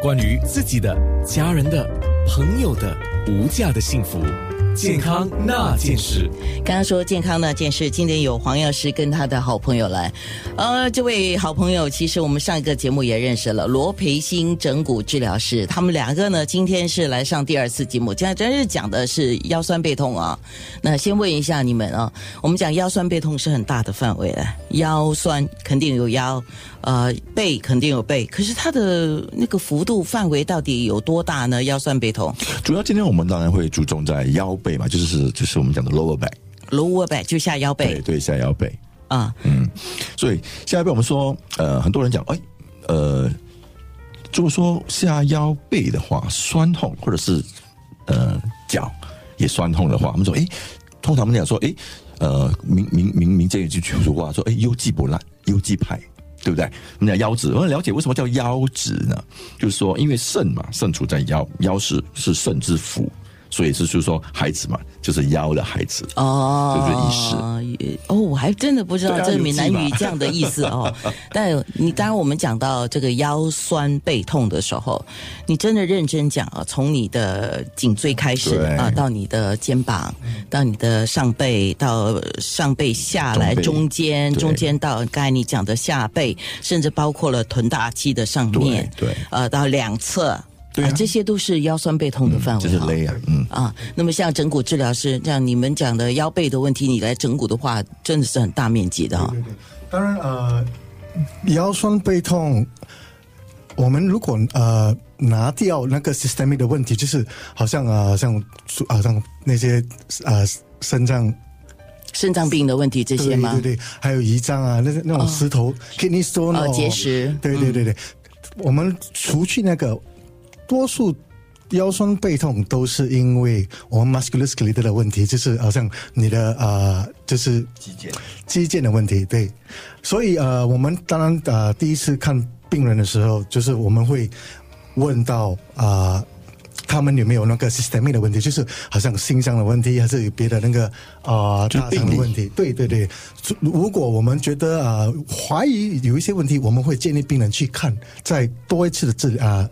关于自己的、家人的、朋友的无价的幸福，健康那件事。刚刚说健康那件事，今天有黄药师跟他的好朋友来。呃，这位好朋友其实我们上一个节目也认识了，罗培新整骨治疗师。他们两个呢，今天是来上第二次节目，今天真是讲的是腰酸背痛啊。那先问一下你们啊，我们讲腰酸背痛是很大的范围的，腰酸肯定有腰，呃，背肯定有背，可是它的那个幅度范围到底有多大呢？腰酸背痛主要今天我们当然会注重在腰背嘛，就是就是我们讲的 lower back，，lower back 就下腰背对对，下腰背。啊，嗯，所以下腰背我们说，呃，很多人讲，哎，呃，如果说下腰背的话，酸痛或者是呃脚也酸痛的话，我们说，哎，通常我们讲说，哎，呃，民民民民间有句俗话说，哎，腰肌不烂，腰肌派。对不对？我们讲腰子，我们了解为什么叫腰子呢？就是说，因为肾嘛，肾处在腰，腰是是肾之府，所以是就是说孩子嘛，就是腰的孩子。哦，就是意思。哦，我还真的不知道这个闽南语这样的意思哦。但你当然我们讲到这个腰酸背痛的时候，你真的认真讲啊，从你的颈椎开始啊，到你的肩膀，到你的上背，到上背下来中间，中间到刚才你讲的下背，甚至包括了臀大肌的上面，对对呃，到两侧。对啊这些都是腰酸背痛的范围、这是啊勒啊，嗯。啊，那么像整骨治疗师，像你们讲的腰背的问题，你来整骨的话，真的是很大面积的啊、对对，当然呃，腰酸背痛，我们如果呃拿掉那个 systemic 的问题，就是好像呃像好像那些呃肾脏肾脏病的问题这些吗？对对对，还有胰脏啊，那那种石头、kidney stone 哦哦。结石。对对对对，我们除去那个多数。腰酸背痛都是因为我们 musculoskeletal 的问题，就是好像你的呃，就是肌腱肌腱的问题，对。所以呃，我们当然呃，第一次看病人的时候，就是我们会问到啊、呃他们有没有那个 systemic 的问题，就是好像心脏的问题，还是有别的那个啊、呃、大肠的问题？对对对。如果我们觉得啊、呃怀疑有一些问题，我们会建议病人去看再多一次的治疗啊。是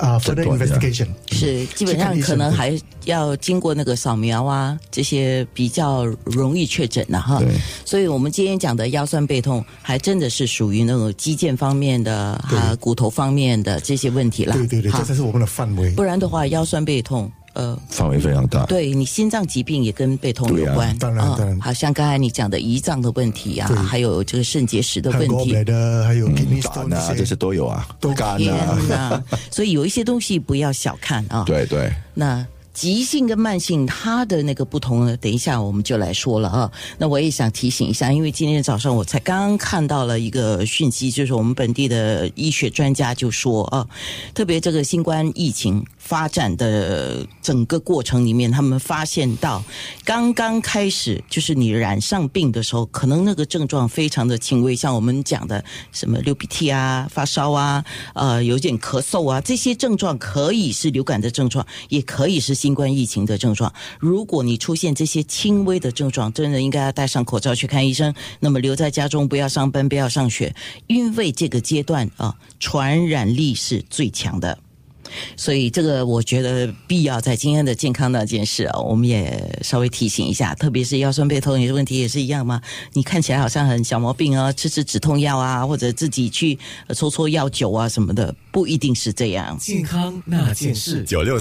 啊，further 诊断这样 investigation 是基本上可能还要经过那个扫描啊，这些比较容易确诊的哈对。所以我们今天讲的腰酸背痛，还真的是属于那种肌腱方面的啊，骨头方面的这些问题了。对对对，这才是我们的范围不。然的话，腰酸背痛，呃，范围非常大。对你心脏疾病也跟背痛有关，当然啊当然好像刚才你讲的胰脏的问题啊，还有这个肾结石的问题。gallbladder，还有胆啊，这这些。都有啊，都肝天啊，所以有一些东西不要小看啊。对对，那急性跟慢性它的那个不同呢，等一下我们就来说了啊。那我也想提醒一下，因为今天早上我才刚刚看到了一个讯息，就是我们本地的医学专家就说啊，特别这个新冠疫情发展的整个过程里面，他们发现到刚刚开始，就是你染上病的时候，可能那个症状非常的轻微，像我们讲的什么流鼻涕啊、发烧啊、呃有点咳嗽啊，这些症状可以是流感的症状，也可以是新冠疫情的症状。如果你出现这些轻微的症状，真的应该要戴上口罩去看医生。那么留在家中，不要上班，不要上学，因为这个阶段啊，传染力是最强的。所以这个我觉得必要在今天的健康那件事啊，我们也稍微提醒一下，特别是腰酸背痛，你的问题也是一样吗。你看起来好像很小毛病啊，吃吃止痛药啊，或者自己去呃搓搓药酒啊什么的，不一定是这样。健康那件事，九六。